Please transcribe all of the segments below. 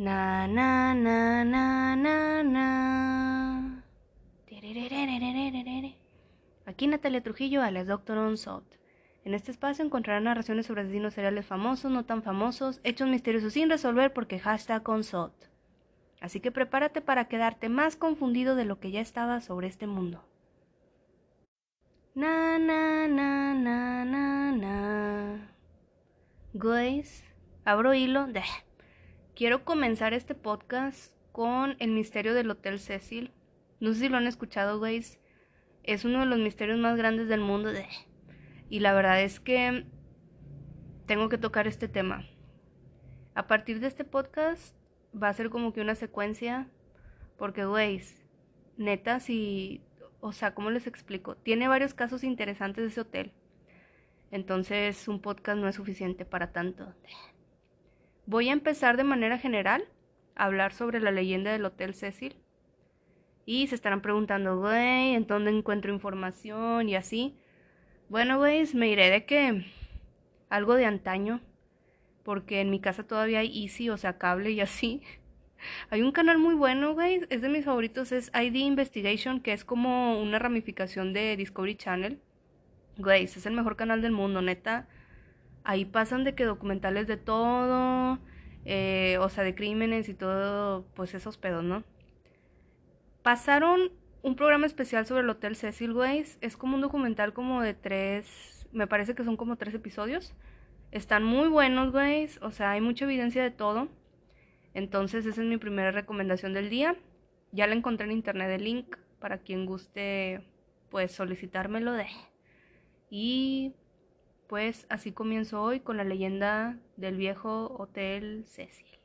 Na na na na na na. Aquí Natalia Trujillo, alias Doctor Unsolved. En este espacio encontrarán narraciones sobre asesinos seriales famosos, no tan famosos, hechos misteriosos sin resolver porque hashtag Unsolved. Así que prepárate para quedarte más confundido de lo que ya estaba sobre este mundo. Na na na na na na. Guys, abro hilo. Quiero comenzar este podcast con el misterio del Hotel Cecil. No sé si lo han escuchado, guys. Es uno de los misterios más grandes del mundo. Y la verdad es que tengo que tocar este tema. A partir de este podcast va a ser como que una secuencia. Porque, guys, neta, si. O sea, ¿cómo les explico? Tiene varios casos interesantes de ese hotel. Entonces, un podcast no es suficiente para tanto. Voy a empezar de manera general a hablar sobre la leyenda del Hotel Cecil. Y se estarán preguntando, güey, ¿en dónde encuentro información y así? Bueno, güey, me iré de que algo de antaño, porque en mi casa todavía hay Easy, o sea, cable y así. Hay un canal muy bueno, güey, es de mis favoritos, es ID Investigation, que es como una ramificación de Discovery Channel. Güey, es el mejor canal del mundo, neta ahí pasan de que documentales de todo, eh, o sea, de crímenes y todo, pues esos pedos, ¿no? Pasaron un programa especial sobre el Hotel Cecil Ways, es como un documental como de tres, me parece que son como tres episodios. Están muy buenos, güeyes, o sea, hay mucha evidencia de todo. Entonces, esa es mi primera recomendación del día. Ya la encontré en internet el link para quien guste, pues solicitármelo de. Y pues así comienzo hoy con la leyenda del viejo Hotel Cecil.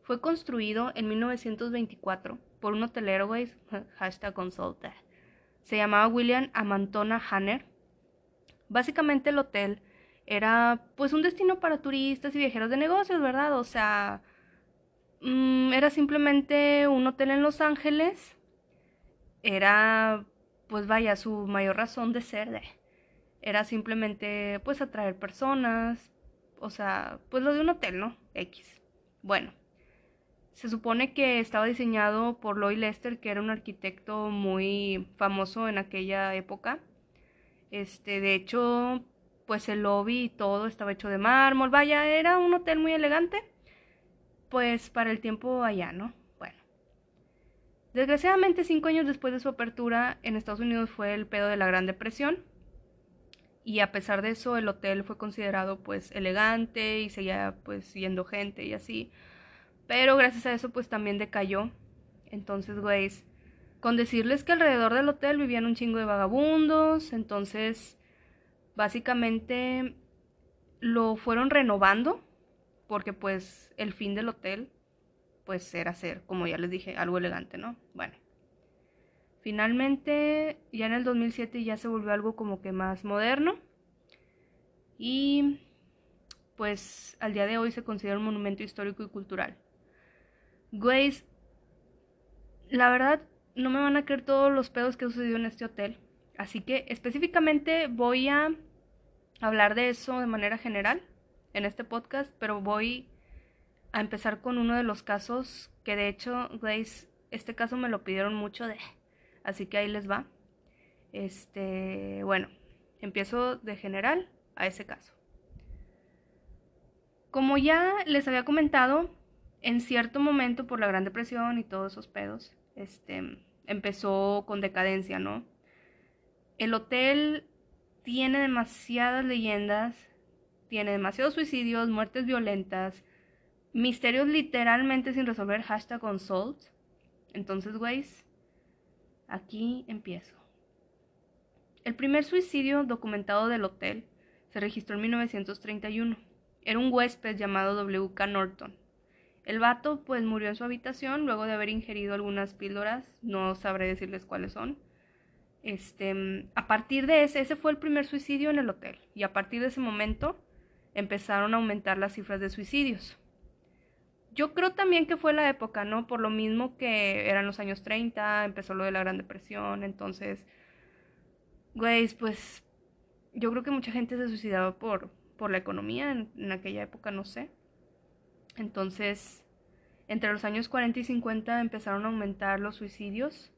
Fue construido en 1924 por un hotelero, hashtag consulta. Se llamaba William Amantona Hanner. Básicamente el hotel era pues un destino para turistas y viajeros de negocios, ¿verdad? O sea, mm, era simplemente un hotel en Los Ángeles. Era, pues vaya, su mayor razón de ser era simplemente pues atraer personas, o sea, pues lo de un hotel, ¿no? X. Bueno, se supone que estaba diseñado por Lloyd Lester, que era un arquitecto muy famoso en aquella época. Este, de hecho, pues el lobby y todo estaba hecho de mármol, vaya, era un hotel muy elegante, pues para el tiempo allá, ¿no? Bueno. Desgraciadamente, cinco años después de su apertura en Estados Unidos fue el pedo de la Gran Depresión y a pesar de eso el hotel fue considerado pues elegante y seguía pues yendo gente y así. Pero gracias a eso pues también decayó. Entonces, güey, con decirles que alrededor del hotel vivían un chingo de vagabundos, entonces básicamente lo fueron renovando porque pues el fin del hotel pues era ser, como ya les dije, algo elegante, ¿no? Bueno. Finalmente, ya en el 2007 ya se volvió algo como que más moderno. Y pues al día de hoy se considera un monumento histórico y cultural. Güeyes, la verdad no me van a creer todos los pedos que ha sucedido en este hotel. Así que específicamente voy a hablar de eso de manera general en este podcast, pero voy a empezar con uno de los casos que de hecho, güeyes, este caso me lo pidieron mucho de Así que ahí les va. Este, bueno, empiezo de general a ese caso. Como ya les había comentado, en cierto momento por la Gran Depresión y todos esos pedos, este, empezó con decadencia, ¿no? El hotel tiene demasiadas leyendas, tiene demasiados suicidios, muertes violentas, misterios literalmente sin resolver, hashtag consult. Entonces, güeyes, Aquí empiezo. El primer suicidio documentado del hotel se registró en 1931. Era un huésped llamado W.K. Norton. El vato pues murió en su habitación luego de haber ingerido algunas píldoras, no sabré decirles cuáles son. Este, a partir de ese, ese fue el primer suicidio en el hotel y a partir de ese momento empezaron a aumentar las cifras de suicidios. Yo creo también que fue la época, ¿no? Por lo mismo que eran los años 30, empezó lo de la Gran Depresión, entonces, güey, pues yo creo que mucha gente se suicidaba por, por la economía en, aquella época, no sé. Entonces, Entre los años 40 y 50 empezaron a aumentar los suicidios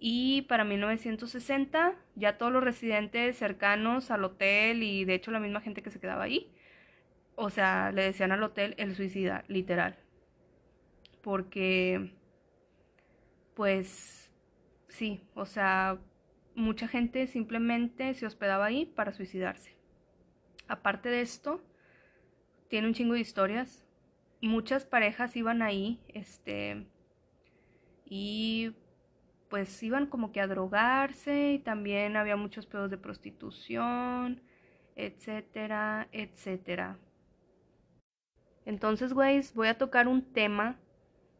y para 1960 ya todos los residentes cercanos al hotel y de hecho la misma gente que se quedaba ahí, o sea, le decían al hotel el suicida, literal. Porque, pues, sí, o sea, mucha gente simplemente se hospedaba ahí para suicidarse. Aparte de esto, tiene un chingo de historias. Muchas parejas iban ahí, este, y pues iban como que a drogarse y también había muchos pedos de prostitución, etcétera, etcétera. Entonces, güeyes, voy a tocar un tema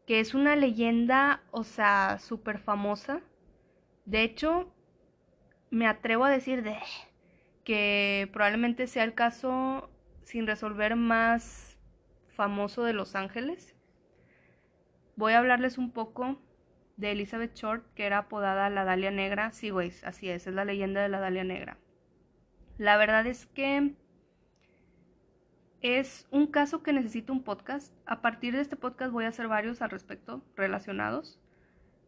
que es una leyenda, o sea, súper famosa. De hecho, me atrevo a decir de que probablemente sea el caso sin resolver más famoso de Los Ángeles. Voy a hablarles un poco de Elizabeth Short, que era apodada la Dalia Negra. Sí, güey, así es, es la leyenda de la Dalia Negra. La verdad es que es un caso que necesita un podcast. A partir de este podcast voy a hacer varios al respecto relacionados.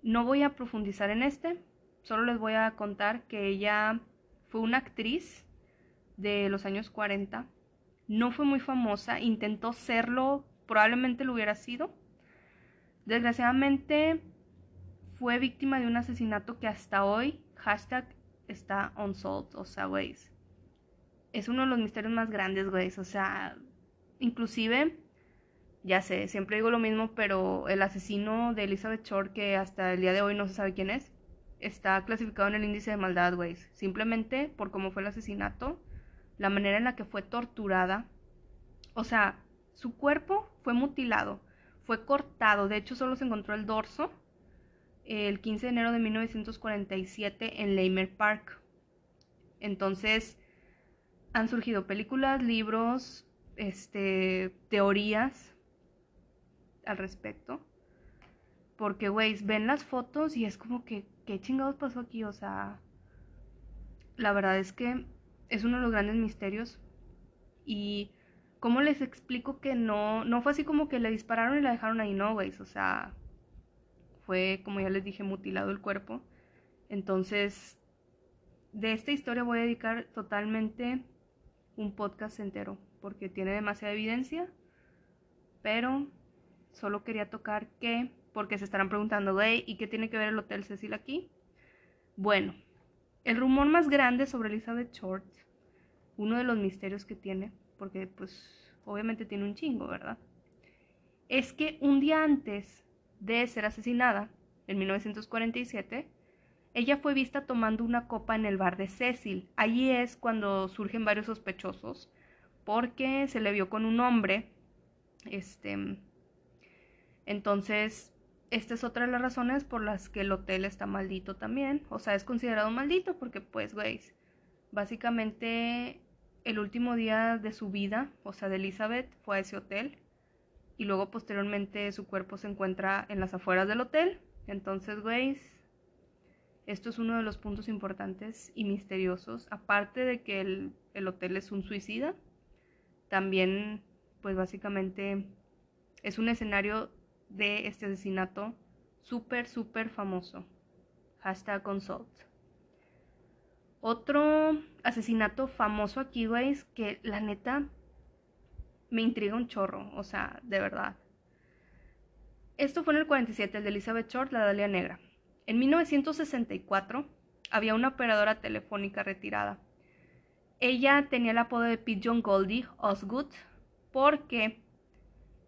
No voy a profundizar en este, solo les voy a contar que ella fue una actriz de los años 40. No fue muy famosa, intentó serlo, probablemente lo hubiera sido. Desgraciadamente fue víctima de un asesinato que hasta hoy, hashtag, está unsolved, o. Es uno de los misterios más grandes, güey. O sea, inclusive, ya sé, siempre digo lo mismo, pero el asesino de Elizabeth Short, que hasta el día de hoy no se sabe quién es, está clasificado en el índice de maldad, güey. Simplemente por cómo fue el asesinato, la manera en la que fue torturada. O sea, su cuerpo fue mutilado, fue cortado. De hecho, solo se encontró el dorso el 15 de enero de 1947 en Leimer Park. Entonces, han surgido películas, libros, este, teorías al respecto. Porque, güey, ven las fotos y es como que, ¿qué chingados pasó aquí? O sea, la verdad es que es uno de los grandes misterios. Y, ¿cómo les explico que no, no fue así como que le dispararon y la dejaron ahí? No, güey, o sea, fue, como ya les dije, mutilado el cuerpo. Entonces, de esta historia voy a dedicar totalmente un podcast entero, porque tiene demasiada evidencia, pero solo quería tocar que, porque se estarán preguntando, güey, ¿y qué tiene que ver el Hotel Cecil aquí? Bueno, el rumor más grande sobre Elizabeth Short, uno de los misterios que tiene, porque pues obviamente tiene un chingo, ¿verdad? Es que un día antes de ser asesinada, en 1947, ella fue vista tomando una copa en el bar de Cecil. Allí es cuando surgen varios sospechosos, porque se le vio con un hombre. Este, entonces, esta es otra de las razones por las que el hotel está maldito también. O sea, es considerado maldito porque, pues, güey, básicamente el último día de su vida, o sea, de Elizabeth, fue a ese hotel y luego posteriormente su cuerpo se encuentra en las afueras del hotel. Entonces, güey, esto es uno de los puntos importantes y misteriosos. Aparte de que el, el hotel es un suicida, también, pues básicamente es un escenario de este asesinato súper, súper famoso. Hashtag consult. Otro asesinato famoso aquí, güey, que la neta me intriga un chorro, o sea, de verdad. Esto fue en el 47, el de Elizabeth Short, la Dalia Negra. En 1964 había una operadora telefónica retirada. Ella tenía el apodo de Pigeon Goldie Osgood porque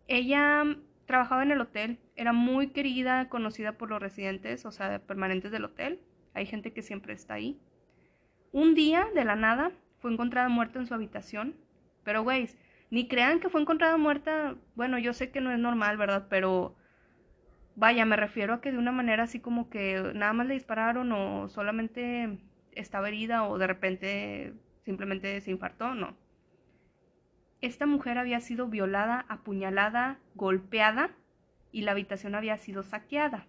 ella trabajaba en el hotel, era muy querida, conocida por los residentes, o sea, permanentes del hotel. Hay gente que siempre está ahí. Un día, de la nada, fue encontrada muerta en su habitación. Pero, güey, ni crean que fue encontrada muerta. Bueno, yo sé que no es normal, ¿verdad? Pero vaya, me refiero a que de una manera así como que nada más le dispararon o solamente estaba herida o de repente simplemente se infartó, no. Esta mujer había sido violada, apuñalada, golpeada y la habitación había sido saqueada.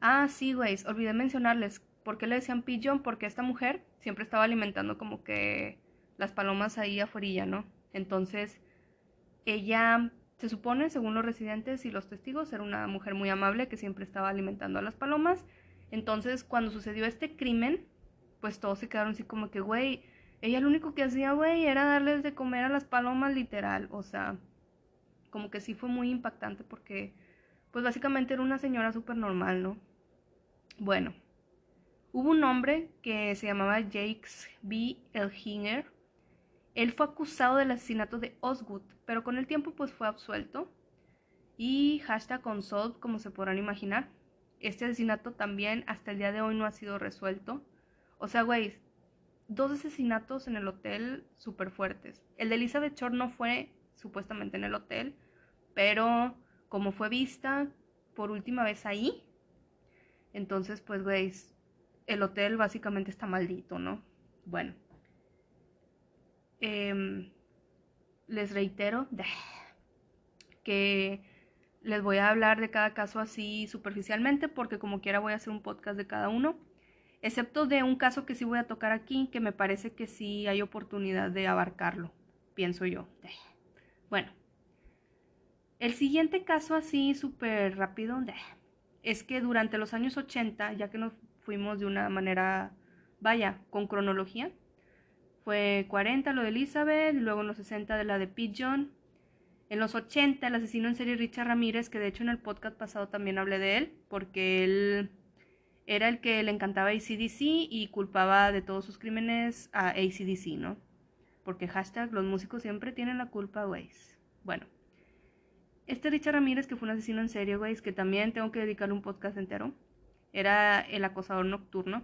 Ah, sí, güey, olvidé mencionarles. ¿Por qué le decían pillón? Porque esta mujer siempre estaba alimentando como que las palomas ahí afuera, ¿no? Entonces, ella Se supone, según los residentes y los testigos, era una mujer muy amable que siempre estaba alimentando a las palomas. Entonces, cuando sucedió este crimen, pues todos se quedaron así como que, güey, ella lo único que hacía, güey, era darles de comer a las palomas literal. O sea, como que sí fue muy impactante porque, pues básicamente era una señora súper normal, ¿no? Bueno, hubo un hombre que se llamaba Jakes B. Elhinger. Él fue acusado del asesinato de Osgood, pero con el tiempo pues fue absuelto. Y hashtag unsolved, como se podrán imaginar. Este asesinato también hasta el día de hoy no ha sido resuelto. O sea, güey, dos asesinatos en el hotel súper fuertes. El de Elizabeth Short no fue supuestamente en el hotel, pero como fue vista por última vez ahí, entonces pues, güey, el hotel básicamente está maldito, ¿no? Bueno. Em, les reitero que les voy a hablar de cada caso así superficialmente porque como quiera voy a hacer un podcast de cada uno, excepto de un caso que sí voy a tocar aquí que me parece que sí hay oportunidad de abarcarlo, pienso yo. Bueno, el siguiente caso así súper rápido es que durante los años 80, ya que nos fuimos de una manera, vaya, con cronología, fue 40 lo de Elizabeth, luego en los 60 de la de Pigeon. En los 80 el asesino en serie Richard Ramírez, que de hecho en el podcast pasado también hablé de él, porque él era el que le encantaba ACDC y culpaba de todos sus crímenes a ACDC, ¿no? Porque hashtag los músicos siempre tienen la culpa, güey. Bueno, este Richard Ramírez, que fue un asesino en serie, güey, que también tengo que dedicar un podcast entero, era el acosador nocturno.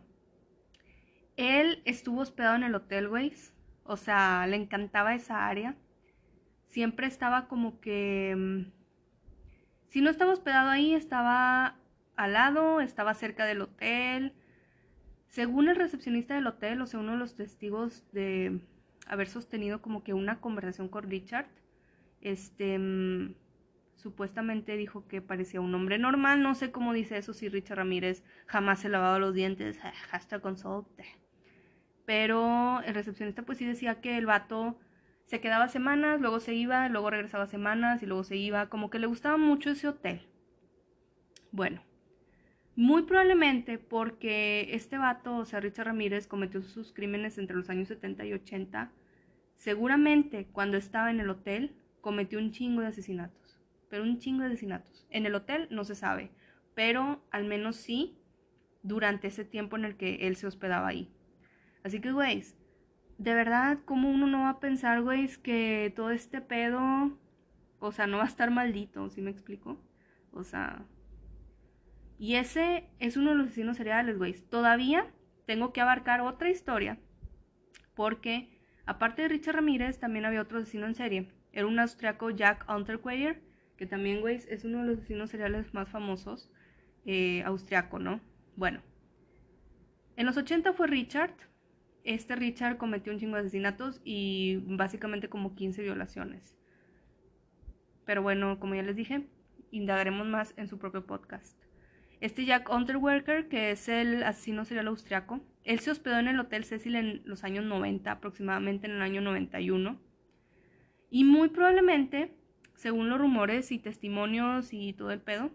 Él estuvo hospedado en el hotel, güey. O sea, le encantaba esa área. Siempre estaba como que... Mm, si no estaba hospedado ahí, estaba al lado, estaba cerca del hotel. Según el recepcionista del hotel, o sea, uno de los testigos de haber sostenido como que una conversación con Richard, este, mm, supuestamente dijo que parecía un hombre normal, no sé cómo dice eso, si Richard Ramírez jamás se lavaba los dientes, hashtag consult. Pero el recepcionista pues sí decía que el vato se quedaba semanas, luego se iba, luego regresaba semanas y luego se iba, como que le gustaba mucho ese hotel. Bueno, muy probablemente porque este vato, o sea, Richard Ramírez, cometió sus crímenes entre los años 70 y 80. Seguramente cuando estaba en el hotel cometió un chingo de asesinatos, pero un chingo de asesinatos. En el hotel no se sabe, pero al menos sí durante ese tiempo en el que él se hospedaba ahí. Así que, güeyes, de verdad, ¿cómo uno no va a pensar, güeyes, que todo este pedo, o sea, no va a estar maldito, ¿sí me explico? O sea, y ese es uno de los asesinos seriales, güey. Todavía tengo que abarcar otra historia. Porque, aparte de Richard Ramírez, también había otro asesino en serie. Era un austriaco Jack Unterqueyer, que también, güey, es uno de los asesinos seriales más famosos. Eh, austriaco, ¿no? Bueno. En los 80 fue Richard. Este Richard cometió un chingo de asesinatos y básicamente como 15 violaciones. Pero bueno, como ya les dije, indagaremos más en su propio podcast. Este Jack Unterwerker, que es el asesino serial austriaco, él se hospedó en el Hotel Cecil en los años 90, aproximadamente en el año 91. Y muy probablemente, según los rumores y testimonios y todo el pedo,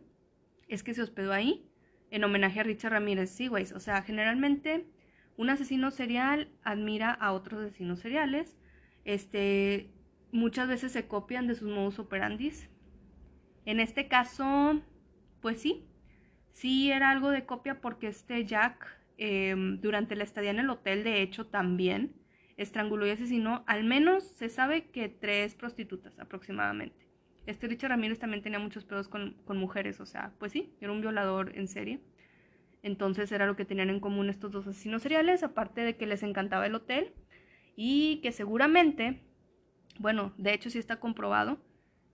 es que se hospedó ahí en homenaje a Richard Ramírez Seaways. O sea, generalmente un asesino serial admira a otros asesinos seriales. Este, muchas veces se copian de sus modus operandis. En este caso, pues sí, Sí era algo de copia porque este Jack, em, durante la estadía en el hotel, de hecho, también estranguló y asesinó, al menos se sabe que tres prostitutas aproximadamente. Este Richard Ramírez también tenía muchos pedos con, con mujeres, o sea, pues sí, era un violador en serie. Entonces era lo que tenían en común estos dos asesinos seriales, aparte de que les encantaba el hotel y que seguramente, bueno, de hecho sí está comprobado,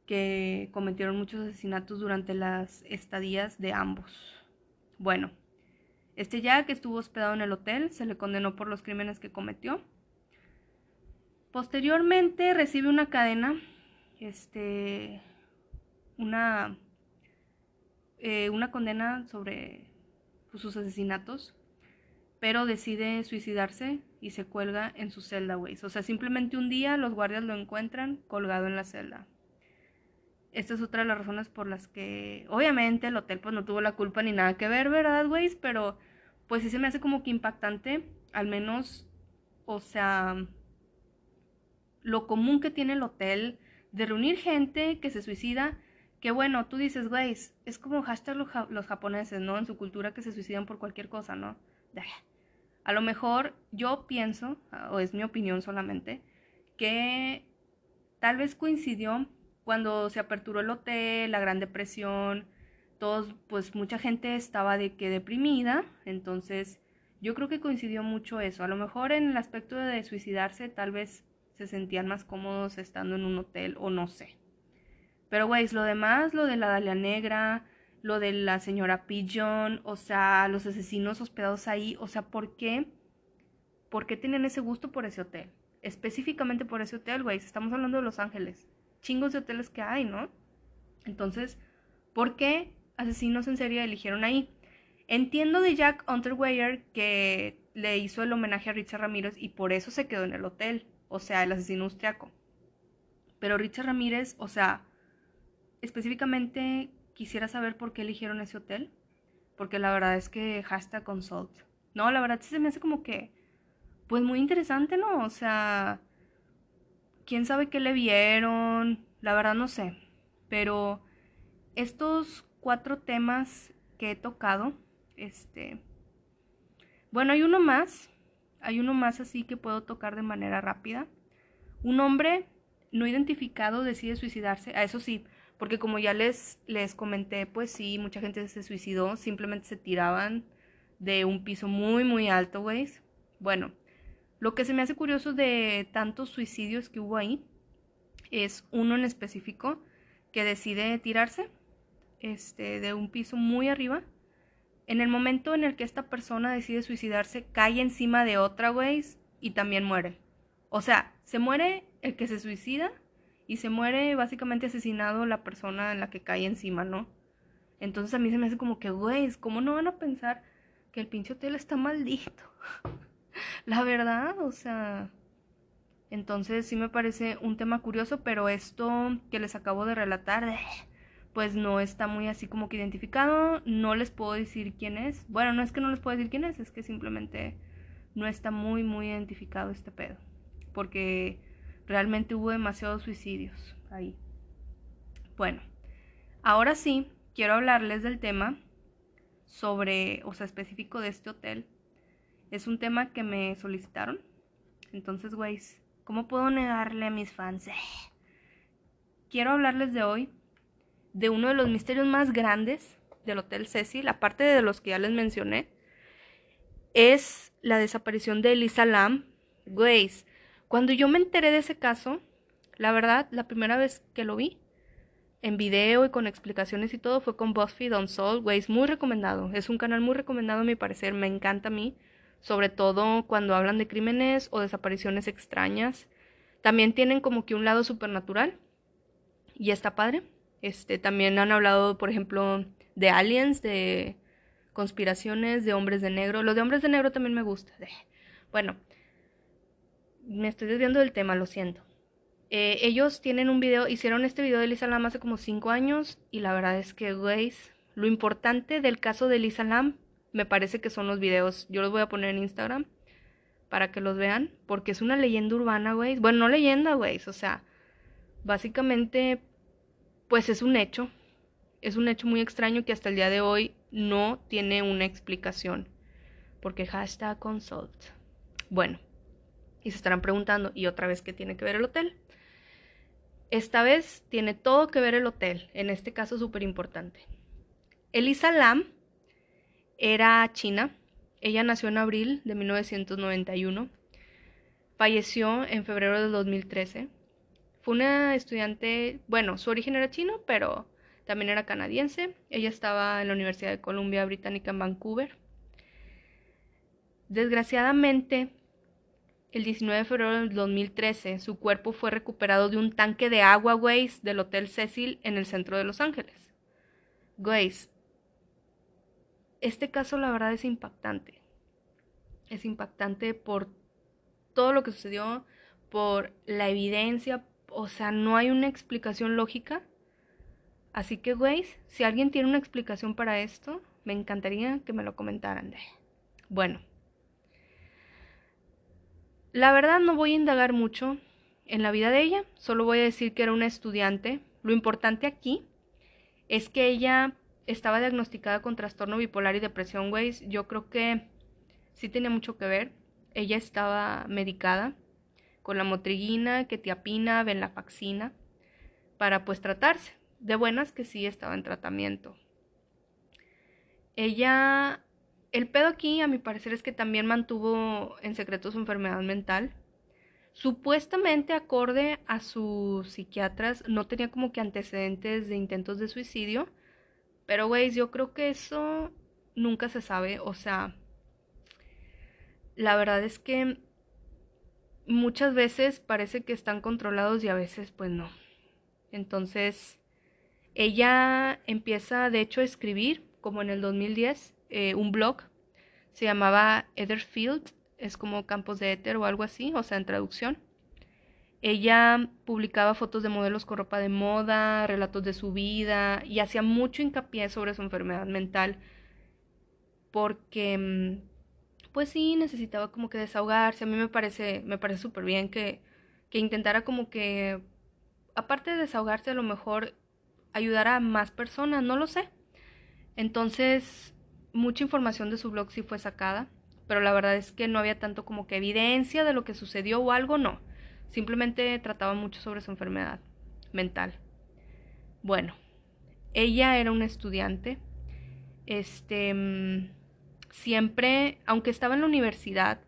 que cometieron muchos asesinatos durante las estadías de ambos. Bueno, este Jack estuvo hospedado en el hotel, se le condenó por los crímenes que cometió. Posteriormente recibe una cadena, este, una, eh, una condena sobre sus asesinatos, pero decide suicidarse y se cuelga en su celda, güey. O sea, simplemente un día los guardias lo encuentran colgado en la celda. esta es otra de las razones por las que, obviamente, el hotel pues no tuvo la culpa ni nada que ver, ¿verdad, güey? Pero pues sí se me hace como que impactante, al menos, o sea, lo común que tiene el hotel de reunir gente que se suicida, que bueno, tú dices, güey, es como hashtag los, los, japoneses, ¿no? En su cultura que se suicidan por cualquier cosa, ¿no? A lo mejor yo pienso, o es mi opinión solamente, que tal vez coincidió cuando se aperturó el hotel, la Gran Depresión, todos, pues mucha gente estaba de que deprimida, entonces yo creo que coincidió mucho eso. A lo mejor en el aspecto de suicidarse, tal vez se sentían más cómodos estando en un hotel o no sé. Pero, güey, lo demás, lo de la Dalia Negra, lo de la señora Pigeon, o sea, los asesinos hospedados ahí, o sea, ¿por qué? ¿Por qué tienen ese gusto por ese hotel? Específicamente por ese hotel, güey, estamos hablando de Los Ángeles. Chingos de hoteles que hay, ¿no? Entonces, ¿por qué asesinos en serie eligieron ahí? Entiendo de Jack Unterweyer que le hizo el homenaje a Richard Ramírez y por eso se quedó en el hotel, o sea, el asesino austriaco. Pero Richard Ramírez, o sea, específicamente quisiera saber por qué eligieron ese hotel. Porque la verdad es que hashtag consult. No, la verdad sí se me hace como que, pues muy interesante, ¿no? O sea, quién sabe qué le vieron. La verdad no sé. Pero estos cuatro temas que he tocado, este... Bueno, hay uno más. Hay uno más así que puedo tocar de manera rápida. Un hombre no identificado decide suicidarse. A eso sí, porque como ya les, les comenté, pues sí, mucha gente se suicidó, simplemente se tiraban de un piso muy, muy alto, güey. Bueno, lo que se me hace curioso de tantos suicidios que hubo ahí es uno en específico que decide tirarse este, de un piso muy arriba. En el momento en el que esta persona decide suicidarse, cae encima de otra, güey, y también muere. O sea, se muere el que se suicida y se muere básicamente asesinado la persona en la que cae encima, ¿no? Entonces a mí se me hace como que, güey, ¿cómo no van a pensar que el pinche hotel está maldito? la verdad, o sea... Entonces sí me parece un tema curioso, pero esto que les acabo de relatar, pues no está muy así como que identificado. No les puedo decir quién es. Bueno, no es que no les puedo decir quién es, es que simplemente no está muy, muy identificado este pedo. Porque Realmente hubo demasiados suicidios ahí. Bueno, ahora sí, quiero hablarles del tema sobre, o sea, específico de este hotel. Es un tema que me solicitaron. Entonces, güeyes, ¿cómo puedo negarle a mis fans? Quiero hablarles de hoy de uno de los misterios más grandes del Hotel Cecil, aparte de los que ya les mencioné, es la desaparición de Elisa Lam. Güeyes, cuando yo me enteré de ese caso, la verdad, la primera vez que lo vi, en video y con explicaciones y todo, fue con BuzzFeed Unsolved, güey, es muy recomendado. Es un canal muy recomendado a mi parecer, me encanta a mí, sobre todo cuando hablan de crímenes o desapariciones extrañas. También tienen como que un lado supernatural y está padre. Este, también han hablado, por ejemplo, de aliens, de conspiraciones, de hombres de negro. Lo de hombres de negro también me gusta. Bueno, me estoy desviando del tema, lo siento. Eh, ellos tienen un video, hicieron este video de Lisa Lam hace como 5 años y la verdad es que, güey, lo importante del caso de Lisa Lam me parece que son los videos. Yo los voy a poner en Instagram para que los vean, porque es una leyenda urbana, güey. Bueno, no leyenda, güey, o sea, básicamente, pues es un hecho. Es un hecho muy extraño que hasta el día de hoy no tiene una explicación. Porque hashtag consult. Bueno. Y se estarán preguntando, ¿y otra vez qué tiene que ver el hotel? Esta vez tiene todo que ver el hotel, en este caso súper importante. Elisa Lam era china, ella nació en abril de 1991, falleció en febrero de 2013. Fue una estudiante, bueno, su origen era chino, pero también era canadiense. Ella estaba en la Universidad de Columbia Británica en Vancouver. Desgraciadamente, el 19 de febrero del 2013, su cuerpo fue recuperado de un tanque de agua, güey, del Hotel Cecil en el centro de Los Ángeles. Güey, este caso la verdad es impactante. Es impactante por todo lo que sucedió, por la evidencia, o sea, no hay una explicación lógica Así que, güeyes, si alguien tiene una explicación para esto, me encantaría que me lo comentaran. Bueno, la verdad no voy a indagar mucho en la vida de ella, solo voy a decir que era una estudiante. Lo importante aquí es que ella estaba diagnosticada con trastorno bipolar y depresión, güeyes. Yo creo que sí tenía mucho que ver. Ella estaba medicada con la motriguina, ketiapina, venlafaxina, para pues tratarse. De buenas que sí estaba en tratamiento. Ella, el pedo aquí a mi parecer es que también mantuvo en secreto su enfermedad mental. Supuestamente acorde a sus psiquiatras no tenía como que antecedentes de intentos de suicidio. Pero, güey, yo creo que eso nunca se sabe. O sea, la verdad es que muchas veces parece que están controlados y a veces pues no. Entonces, ella empieza de hecho a escribir, como en el 2010, eh, un blog. Se llamaba Etherfield, es como campos de éter o algo así, o sea, en traducción. Ella publicaba fotos de modelos con ropa de moda, relatos de su vida y hacía mucho hincapié sobre su enfermedad mental porque mm, pues sí, necesitaba como que desahogarse. A mí me parece, me parece súper bien que, que intentara como que, aparte de desahogarse, a lo mejor ayudar a más personas, no lo sé. Entonces, mucha información de su blog sí fue sacada, pero la verdad es que no había tanto como que evidencia de lo que sucedió o algo, no. Simplemente trataba mucho sobre su enfermedad mental. Bueno, ella era una estudiante. Este siempre, aunque estaba en la universidad,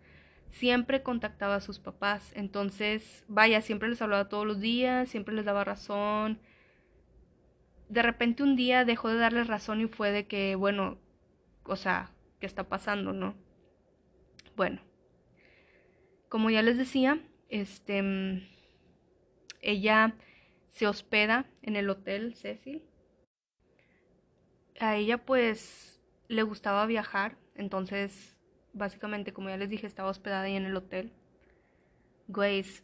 siempre contactaba a sus papás. Entonces, vaya, siempre les hablaba todos los días, siempre les daba razón. De repente un día dejó de darles razón y fue de que, bueno, o sea, ¿qué está pasando, no? Bueno, como ya les decía, este, ella se hospeda en el hotel Cecil. A ella pues le gustaba viajar, entonces, básicamente, como ya les dije, estaba hospedada ahí en el hotel. Grace,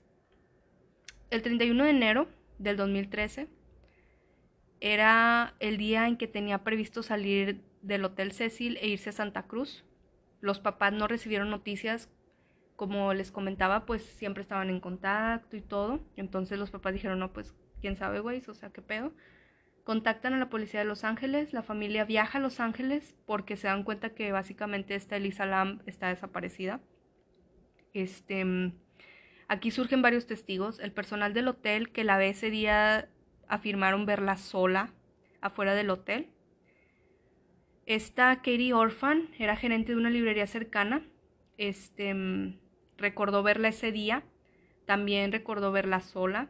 el 31 de enero del 2013 era el día en que tenía previsto salir del Hotel Cecil e irse a Santa Cruz. Los papás no recibieron noticias, como les comentaba, pues siempre estaban en contacto y todo. Entonces los papás dijeron, no, pues quién sabe, güey, o sea, qué pedo. Contactan a la policía de Los Ángeles, la familia viaja a Los Ángeles porque se dan cuenta que básicamente esta Elisa Lamb está desaparecida. Este, aquí surgen varios testigos. El personal del hotel que la ve ese día afirmaron verla sola afuera del hotel. Esta Katie Orphan era gerente de una librería cercana. Este, recordó verla ese día. También recordó verla sola.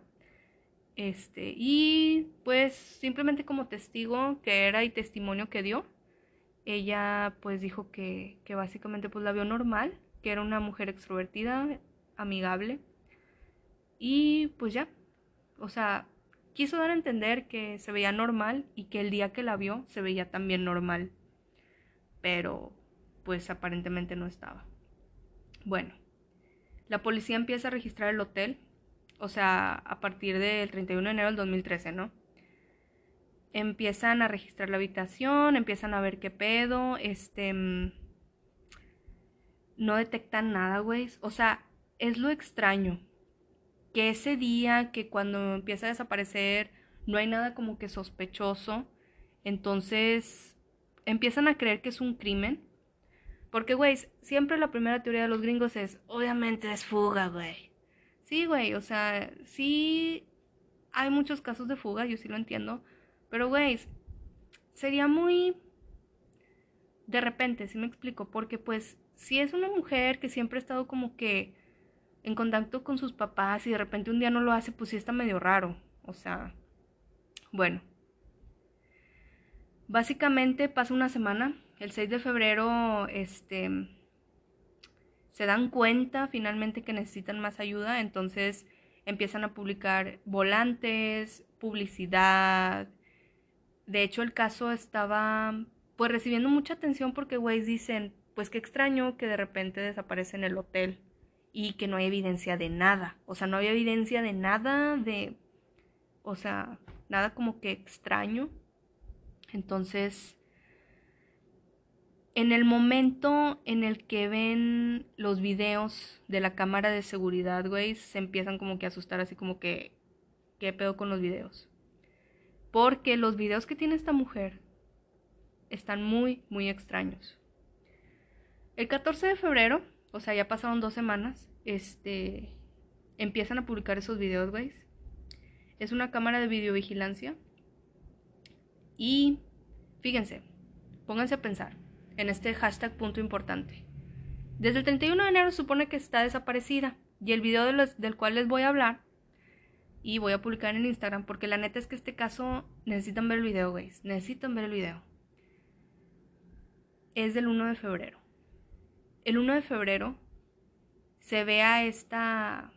Este, y pues simplemente como testigo que era y testimonio que dio, ella pues dijo que, que básicamente pues la vio normal, que era una mujer extrovertida, amigable. Y pues ya, o sea, quiso dar a entender que se veía normal y que el día que la vio se veía también normal. Pero pues aparentemente no estaba. Bueno, la policía empieza a registrar el hotel o sea, a partir del 31 de enero del 2013, ¿no? Empiezan a registrar la habitación, empiezan a ver qué pedo, este... Mm, no detectan nada, güey. O sea, es lo extraño. Que ese día, que cuando empieza a desaparecer, no hay nada como que sospechoso. Entonces, empiezan a creer que es un crimen. Porque, güey, siempre la primera teoría de los gringos es, obviamente es fuga, güey. Sí, güey, o sea, sí hay muchos casos de fuga, yo sí lo entiendo. Pero, güey, sería muy... De repente, sí me explico, porque pues si es una mujer que siempre ha estado como que en contacto con sus papás y de repente un día no lo hace, pues sí está medio raro. O sea, bueno. Básicamente pasa una semana, el 6 de febrero, este se dan cuenta finalmente que necesitan más ayuda, entonces empiezan a publicar volantes, publicidad. De hecho, el caso estaba pues recibiendo mucha atención porque güeyes dicen, pues qué extraño que de repente desaparece en el hotel y que no hay evidencia de nada. O sea, no había evidencia de nada de o sea, nada como que extraño. Entonces, en el momento en el que ven los videos de la cámara de seguridad, güey, se empiezan como que a asustar así como que, ¿qué pedo con los videos? Porque los videos que tiene esta mujer están muy, muy extraños. El 14 de febrero, o sea, ya pasaron dos semanas, este, empiezan a publicar esos videos, güey. Es una cámara de videovigilancia. Y fíjense, pónganse a pensar en este hashtag punto importante. Desde el 31 de enero supone que está desaparecida y el video del cual les voy a hablar y voy a publicar en Instagram porque la neta es que este caso necesitan ver el video, güey. Necesitan ver el video. Es del 1 de febrero. El 1 de febrero se ve a esta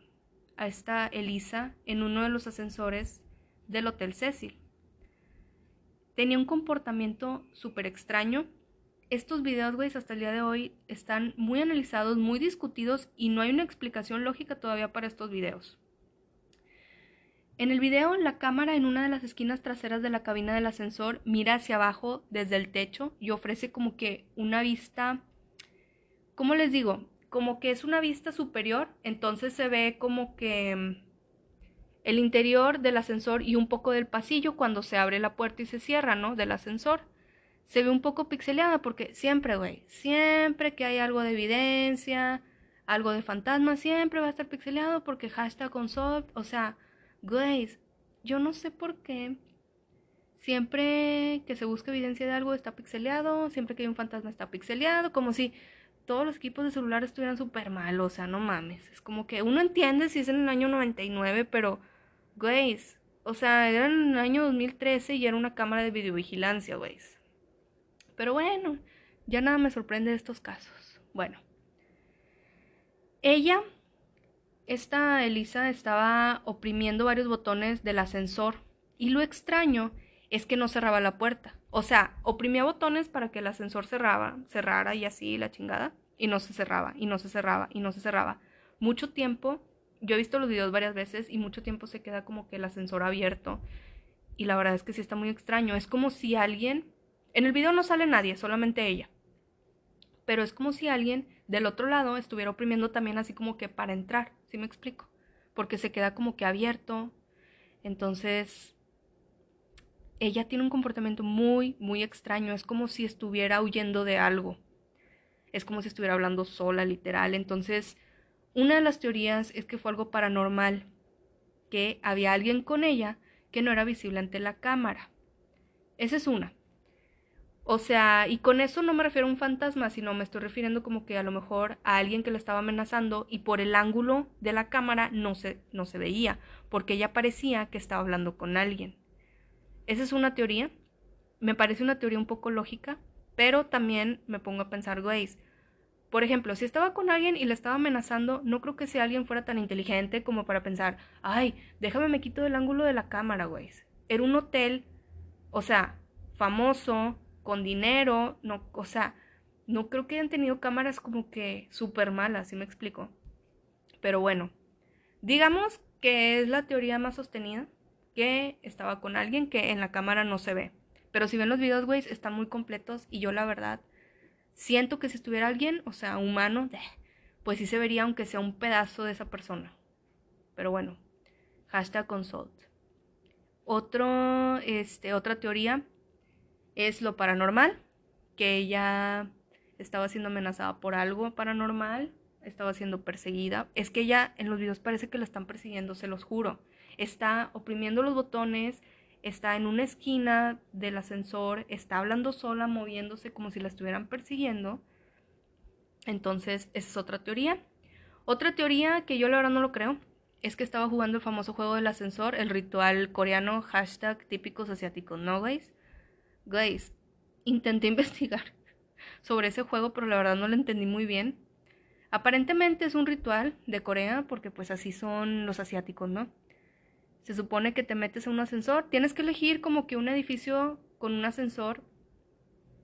a esta Elisa en uno de los ascensores del Hotel Cecil. Tenía un comportamiento súper extraño estos videos, güey, hasta el día de hoy están muy analizados, muy discutidos y no hay una explicación lógica todavía para estos videos. En el video, la cámara en una de las esquinas traseras de la cabina del ascensor mira hacia abajo desde el techo y ofrece como que una vista, ¿cómo les digo? Como que es una vista superior, entonces se ve como que mm, el interior del ascensor y un poco del pasillo cuando se abre la puerta y se cierra, ¿no? Del ascensor se ve un poco pixeleada porque siempre, güey, siempre que hay algo de evidencia, algo de fantasma, siempre va a estar pixeleado porque hashtag consult, o sea, güey, yo no sé por qué. Siempre que se busca evidencia de algo está pixeleado, siempre que hay un fantasma está pixeleado, como si todos los equipos de celular estuvieran súper mal, o sea, no mames. Es como que uno entiende si es en el año 99, pero, güey, o sea, era en el año 2013 y era una cámara de videovigilancia, güey. Pero bueno, ya nada me sorprende de estos casos. Bueno, ella, esta Elisa, estaba oprimiendo varios botones del ascensor y lo extraño es que no cerraba la puerta. O sea, oprimía botones para que el ascensor cerraba, cerrara y así la chingada. Y no se cerraba, y no se cerraba, y no se cerraba. Mucho tiempo, yo he visto los videos varias veces y mucho tiempo se queda como que el ascensor abierto. Y la verdad es que sí está muy extraño. Es como si alguien en el video no sale nadie, solamente ella. Pero es como si alguien del otro lado estuviera oprimiendo también así como que para entrar, ¿sí me explico? Porque se queda como que abierto. Entonces, ella tiene un comportamiento muy, muy extraño. Es como si estuviera huyendo de algo. Es como si estuviera hablando sola, literal. Entonces, una de las teorías es que fue algo paranormal, que había alguien con ella que no era visible ante la cámara. Esa es una. O sea, y con eso no me refiero a un fantasma, sino me estoy refiriendo como que a lo mejor a alguien que le estaba amenazando y por el ángulo de la cámara no se, no se veía, porque ella parecía que estaba hablando con alguien. Esa es una teoría. Me parece una teoría un poco lógica, pero también me pongo a pensar, güey, por ejemplo, si estaba con alguien y le estaba amenazando, no creo que si alguien fuera tan inteligente como para pensar, ay, déjame me quito del ángulo de la cámara, güey. Era un hotel, o sea, famoso, con dinero, no, o sea, no creo que hayan tenido cámaras como que súper malas, si me explico? Pero bueno, digamos que es la teoría más sostenida, que estaba con alguien que en la cámara no se ve. Pero si ven los videos, güey, están muy completos y yo la verdad siento que si estuviera alguien, o sea, humano, pues sí se vería aunque sea un pedazo de esa persona. Pero bueno, hashtag consult. Otro, este, otra teoría es lo paranormal, que ella estaba siendo amenazada por algo paranormal, estaba siendo perseguida. Es que ella en los videos parece que la están persiguiendo, se los juro. Está oprimiendo los botones, está en una esquina del ascensor, está hablando sola, moviéndose como si la estuvieran persiguiendo. Entonces, esa es otra teoría. Otra teoría que yo la verdad no lo creo, es que estaba jugando el famoso juego del ascensor, el ritual coreano, hashtag típicos asiáticos, ¿no, guys? Guys, intenté investigar sobre ese juego, pero la verdad no lo entendí muy bien. Aparentemente es un ritual de Corea, porque pues así son los asiáticos, ¿no? Se supone que te metes en un ascensor, tienes que elegir como que un edificio con un ascensor,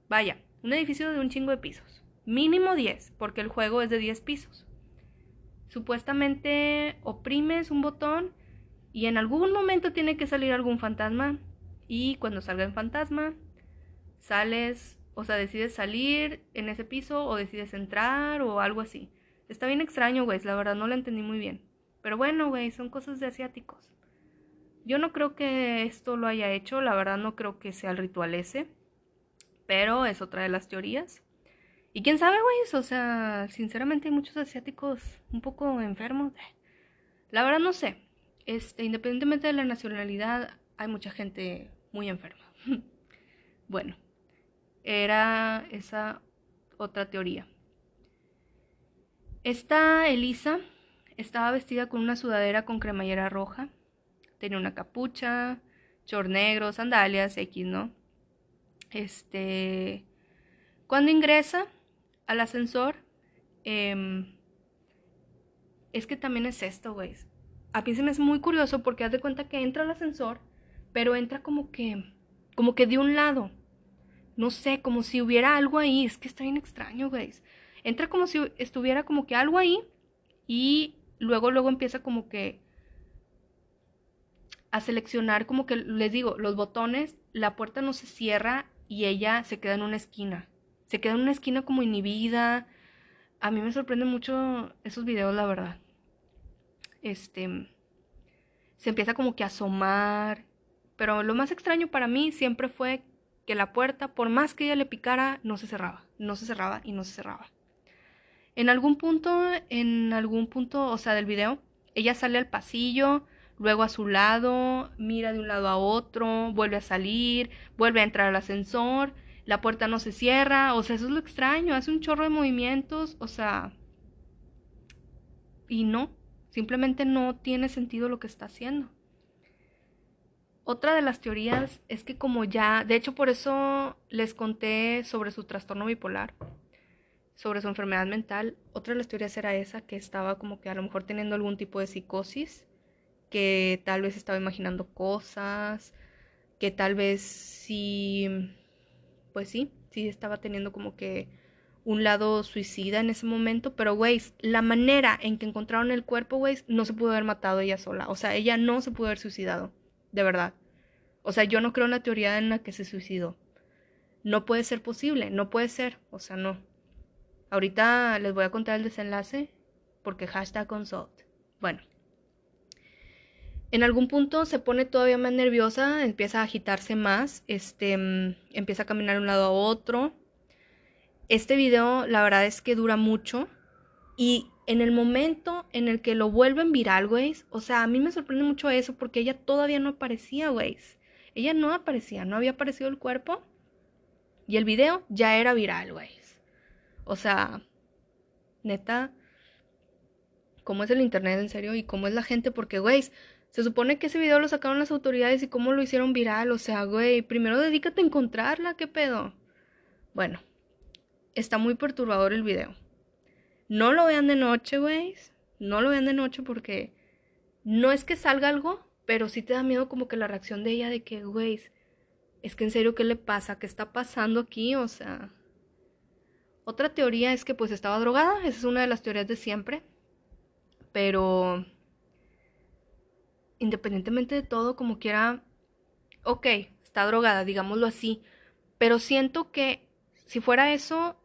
vaya, un edificio de un chingo de pisos, mínimo 10, porque el juego es de 10 pisos. Supuestamente oprimes un botón y en algún momento tiene que salir algún fantasma y cuando salga el fantasma sales, o sea, decides salir en ese piso o decides entrar o algo así. Está bien extraño, güey, la verdad no lo entendí muy bien. Pero bueno, güey, son cosas de asiáticos. Yo no creo que esto lo haya hecho, la verdad no creo que sea el ritual ese. Pero es otra de las teorías. Y quién sabe, güey, o sea, sinceramente hay muchos asiáticos un poco enfermos. La verdad no sé. Este, independientemente de la nacionalidad, hay mucha gente muy enferma. bueno, era esa otra teoría. Esta Elisa estaba vestida con una sudadera con cremallera roja, tenía una capucha, short negro, sandalias, X, ¿no? Este, cuando ingresa al ascensor, em, es que también es esto, güey. A mí se me es muy curioso porque haz de cuenta que entra al ascensor, pero entra como que, como que de un lado. No sé, como si hubiera algo ahí. Es que está bien extraño, güey. Entra como si estuviera como que algo ahí y luego, luego empieza como que a seleccionar como que, les digo, los botones, la puerta no se cierra y ella se queda en una esquina. Se queda en una esquina como inhibida. A mí me sorprende mucho esos videos, la verdad. Este, se empieza como que a asomar. Pero lo más extraño para mí siempre fue que la puerta, por más que ella le picara, no se cerraba, no se cerraba y no se cerraba. En algún punto, en algún punto, o sea, del video, ella sale al pasillo, luego a su lado, mira de un lado a otro, vuelve a salir, vuelve a entrar al ascensor, la puerta no se cierra, o sea, eso es lo extraño, hace un chorro de movimientos, o sea, y no, simplemente no tiene sentido lo que está haciendo. Otra de las teorías es que como ya, de hecho por eso les conté sobre su trastorno bipolar, sobre su enfermedad mental, otra de las teorías era esa, que estaba como que a lo mejor teniendo algún tipo de psicosis, que tal vez estaba imaginando cosas, que tal vez sí, pues sí, sí estaba teniendo como que un lado suicida en ese momento, pero güey, la manera en que encontraron el cuerpo, güey, no se pudo haber matado ella sola, o sea, ella no se pudo haber suicidado, de verdad. O sea, yo no creo en la teoría en la que se suicidó. No puede ser posible, no puede ser, o sea, no. Ahorita les voy a contar el desenlace porque hashtag consult. Bueno. En algún punto se pone todavía más nerviosa, empieza a agitarse más, este, mm, empieza a caminar de un lado a otro. Este video, la verdad es que dura mucho. Y en el momento en el que lo vuelven viral, güey, o sea, a mí me sorprende mucho eso porque ella todavía no aparecía, güey. Ella no aparecía, no había aparecido el cuerpo. Y el video ya era viral, güey. O sea, neta, ¿cómo es el Internet en serio? ¿Y cómo es la gente? Porque, güey, se supone que ese video lo sacaron las autoridades y cómo lo hicieron viral. O sea, güey, primero dedícate a encontrarla, ¿qué pedo? Bueno, está muy perturbador el video. No lo vean de noche, güey. No lo vean de noche porque no es que salga algo, pero sí te da miedo como que la reacción de ella de que, güey, es que en serio, ¿qué le pasa? ¿Qué está pasando aquí? O sea, otra teoría es que pues estaba drogada, esa es una de las teorías de siempre, pero independientemente de todo, como quiera, ok, está drogada, digámoslo así, pero siento que si fuera eso,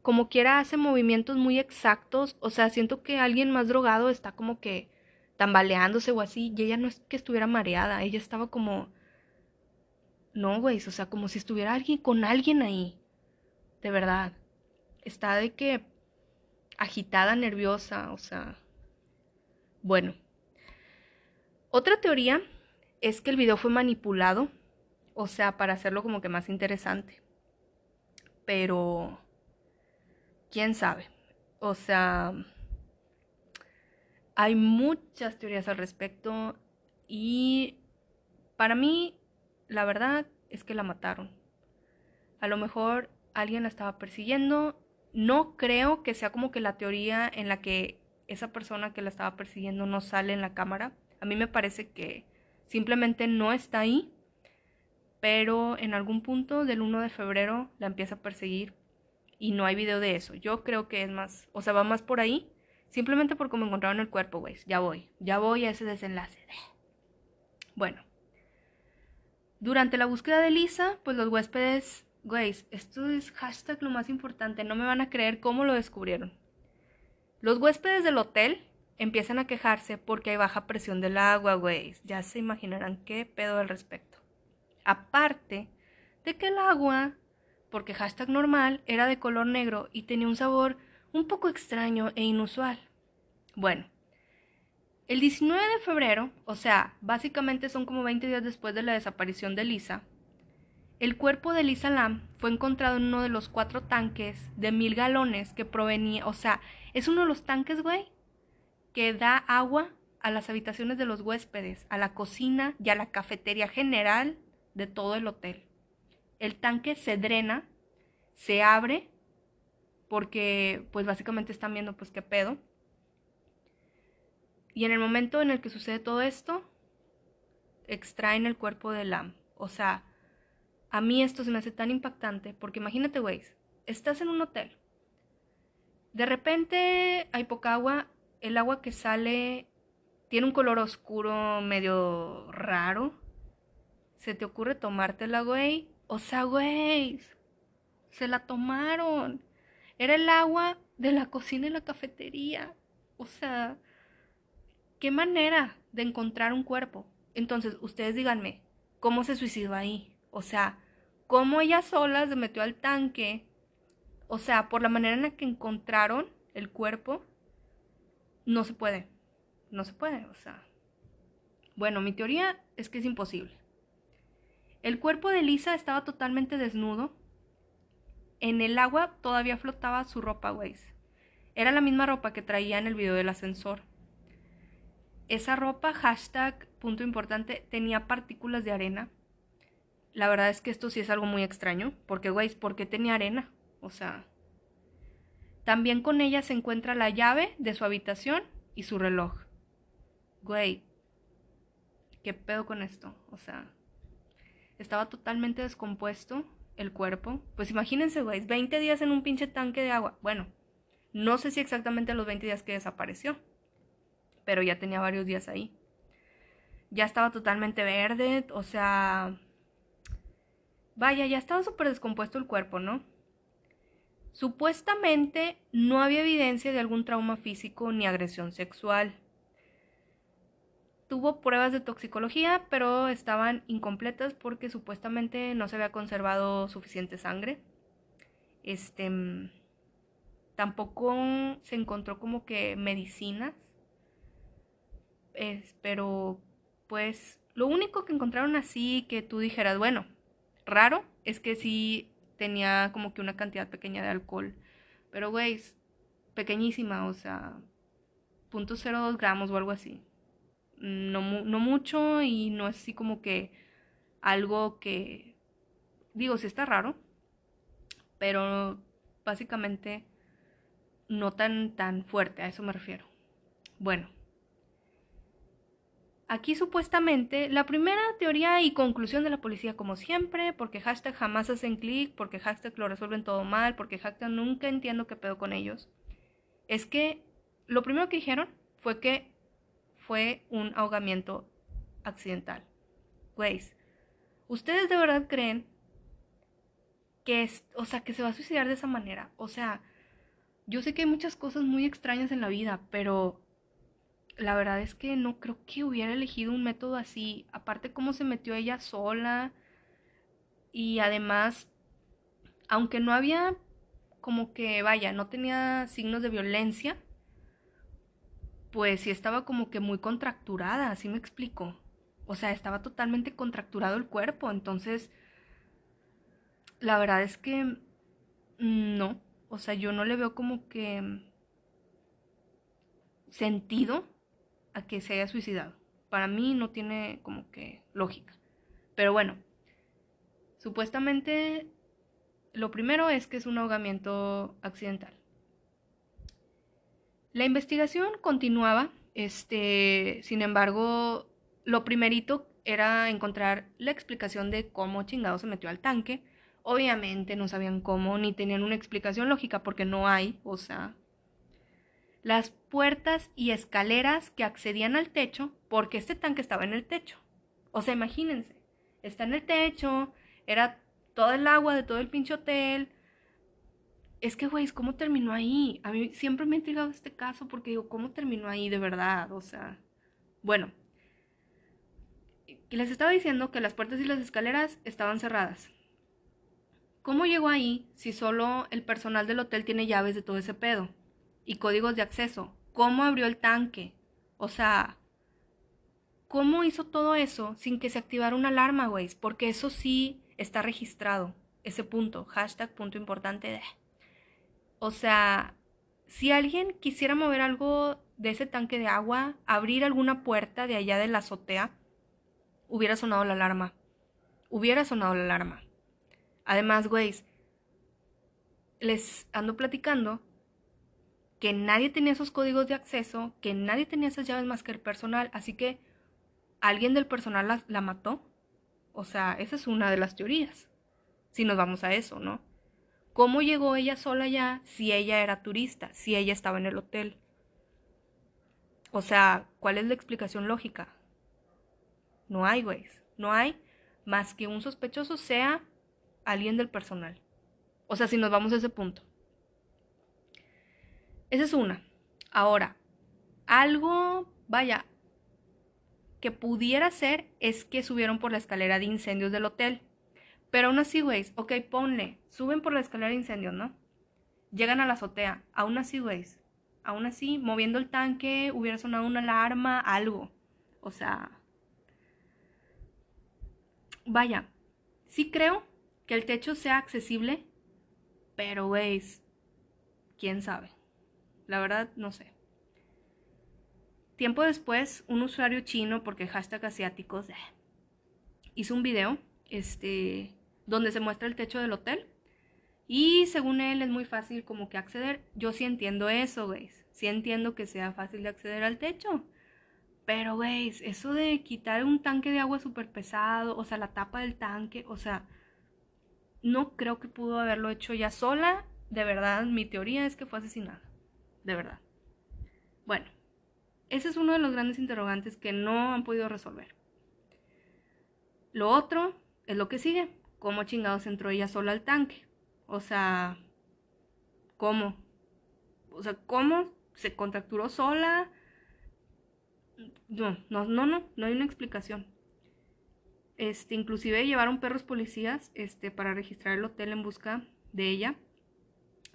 como quiera hace movimientos muy exactos, o sea, siento que alguien más drogado está como que tambaleándose o así, y ella no es que estuviera mareada, ella estaba como... No, güey, o sea, como si estuviera alguien con alguien ahí. De verdad está de que agitada, nerviosa, o sea, bueno. Otra teoría es que el video fue manipulado, o sea, para hacerlo como que más interesante. Pero, ¿quién sabe? O sea, hay muchas teorías al respecto y para mí, la verdad es que la mataron. A lo mejor alguien la estaba persiguiendo no creo que sea como que la teoría en la que esa persona que la estaba persiguiendo no sale en la cámara. A mí me parece que simplemente no está ahí, pero en algún punto del 1 de febrero la empieza a perseguir y no hay video de eso. Yo creo que es más, o sea, va más por ahí, simplemente por cómo encontraron el cuerpo, güey. Ya voy, ya voy a ese desenlace. Bueno, durante la búsqueda de Lisa, pues los huéspedes Güey, esto es hashtag lo más importante. No me van a creer cómo lo descubrieron. Los huéspedes del hotel empiezan a quejarse porque hay baja presión del agua, güey. Ya se imaginarán qué pedo al respecto. Aparte de que el agua, porque hashtag normal, era de color negro y tenía un sabor un poco extraño e inusual. Bueno, el 19 de febrero, o sea, básicamente son como 20 días después de la desaparición de Lisa, el cuerpo de Lisa Lam fue encontrado en uno de los cuatro tanques de mil galones que provenía, o sea, es uno de los tanques, güey, que da agua a las habitaciones de los huéspedes, a la cocina y a la cafetería general de todo el hotel. El tanque se drena, se abre, porque pues básicamente están viendo pues qué pedo. Y en el momento en el que sucede todo esto, extraen el cuerpo de Lam. O sea, a mí esto se me hace tan impactante porque imagínate, güey, estás en un hotel. De repente hay poca agua, el agua que sale tiene un color oscuro medio raro. ¿Se te ocurre tomártela, güey? O sea, güey, se la tomaron. Era el agua de la cocina y la cafetería. O sea, qué manera de encontrar un cuerpo. Entonces, ustedes díganme, ¿cómo se suicidó ahí? O sea, cómo ella sola se metió al tanque. O sea, por la manera en la que encontraron el cuerpo, no se puede. No se puede, o sea. Bueno, mi teoría es que es imposible. El cuerpo de Lisa estaba totalmente desnudo. En el agua todavía flotaba su ropa, güey. Era la misma ropa que traía en el video del ascensor. Esa ropa, hashtag, punto importante, tenía partículas de arena la verdad es que esto sí es algo muy extraño, porque, güey, ¿por qué tenía arena? O sea, también con ella se encuentra la llave de su habitación y su reloj. Güey, ¿qué pedo con esto? O sea, estaba totalmente descompuesto el cuerpo. Pues imagínense, güey, 20 días en un pinche tanque de agua. Bueno, no sé si exactamente los 20 días que desapareció, pero ya tenía varios días ahí. Ya estaba totalmente verde, o sea, Vaya, ya estaba súper descompuesto el cuerpo, ¿no? Supuestamente no había evidencia de algún trauma físico ni agresión sexual. Tuvo pruebas de toxicología, pero estaban incompletas porque supuestamente no se había conservado suficiente sangre. Este tampoco se encontró como que medicinas. pero pues lo único que encontraron así que tú dijeras, bueno, raro es que sí tenía como que una cantidad pequeña de alcohol. Pero, güey, pequeñísima, o sea, .02 gramos o algo así. No, no mucho y no es así como que algo que, digo, sí está raro, pero básicamente no tan, tan fuerte, a eso me refiero. Bueno. Aquí supuestamente la primera teoría y conclusión de la policía como siempre, porque hashtag jamás hacen clic, porque hashtag lo resuelven todo mal, porque hashtag nunca entiendo qué pedo con ellos, es que lo primero que dijeron fue que fue un ahogamiento accidental. Güeyes, ¿ustedes de verdad creen que es, o sea, que se va a suicidar de esa manera? O sea, yo sé que hay muchas cosas muy extrañas en la vida, pero la verdad es que no creo que hubiera elegido un método así. Aparte cómo se metió ella sola. Y además, aunque no había como que, vaya, no tenía signos de violencia, pues sí estaba como que muy contracturada, así me explico. O sea, estaba totalmente contracturado el cuerpo. Entonces, la verdad es que no. O sea, yo no le veo como que sentido a que se haya suicidado. Para mí no tiene como que lógica. Pero bueno, supuestamente lo primero es que es un ahogamiento accidental. La investigación continuaba, este, sin embargo, lo primerito era encontrar la explicación de cómo chingado se metió al tanque. Obviamente no sabían cómo ni tenían una explicación lógica porque no hay, o sea, las puertas y escaleras que accedían al techo porque este tanque estaba en el techo. O sea, imagínense, está en el techo, era todo el agua de todo el pinche hotel. Es que, güey, ¿cómo terminó ahí? A mí siempre me ha intrigado este caso porque digo, ¿cómo terminó ahí de verdad? O sea, bueno. Les estaba diciendo que las puertas y las escaleras estaban cerradas. ¿Cómo llegó ahí si solo el personal del hotel tiene llaves de todo ese pedo? Y códigos de acceso. ¿Cómo abrió el tanque? O sea, ¿cómo hizo todo eso sin que se activara una alarma, güey? Porque eso sí está registrado. Ese punto. Hashtag punto importante de... O sea, si alguien quisiera mover algo de ese tanque de agua, abrir alguna puerta de allá de la azotea, hubiera sonado la alarma. Hubiera sonado la alarma. Además, güey, les ando platicando que nadie tenía esos códigos de acceso, que nadie tenía esas llaves más que el personal, así que alguien del personal la, mató. O sea, esa es una de las teorías. Si nos vamos a eso, ¿no? ¿Cómo llegó ella sola ya si ella era turista, si ella estaba en el hotel? O sea, ¿cuál es la explicación lógica? No hay, güey. No hay más que un sospechoso sea alguien del personal. O sea, si nos vamos a ese punto. Esa es una. Ahora, algo, vaya, que pudiera ser es que subieron por la escalera de incendios del hotel. Pero aún así, güey, ok, ponle, suben por la escalera de incendios, ¿no? Llegan a la azotea, aún así, güey, aún así, moviendo el tanque, hubiera sonado una alarma, algo. O sea, vaya, sí creo que el techo sea accesible, pero, güey, quién sabe. La verdad, no sé. Tiempo después, un usuario chino, porque hashtag asiáticos, eh, hizo un video, este, donde se muestra el techo del hotel. Y según él es muy fácil como que acceder. Yo sí entiendo eso, güey. Sí entiendo que sea fácil de acceder al techo. Pero, güey, eso de quitar un tanque de agua súper pesado, o sea, la tapa del tanque, o sea, no creo que pudo haberlo hecho ya sola. De verdad, mi teoría es que fue asesinada. De verdad. Bueno, ese es uno de los grandes interrogantes que no han podido resolver. Lo otro es lo que sigue cómo chingados entró ella sola al tanque. O sea, ¿cómo? O sea, ¿cómo se contracturó sola? No, no, no, no, no hay una explicación. Este, inclusive llevaron perros policías este, para registrar el hotel en busca de ella.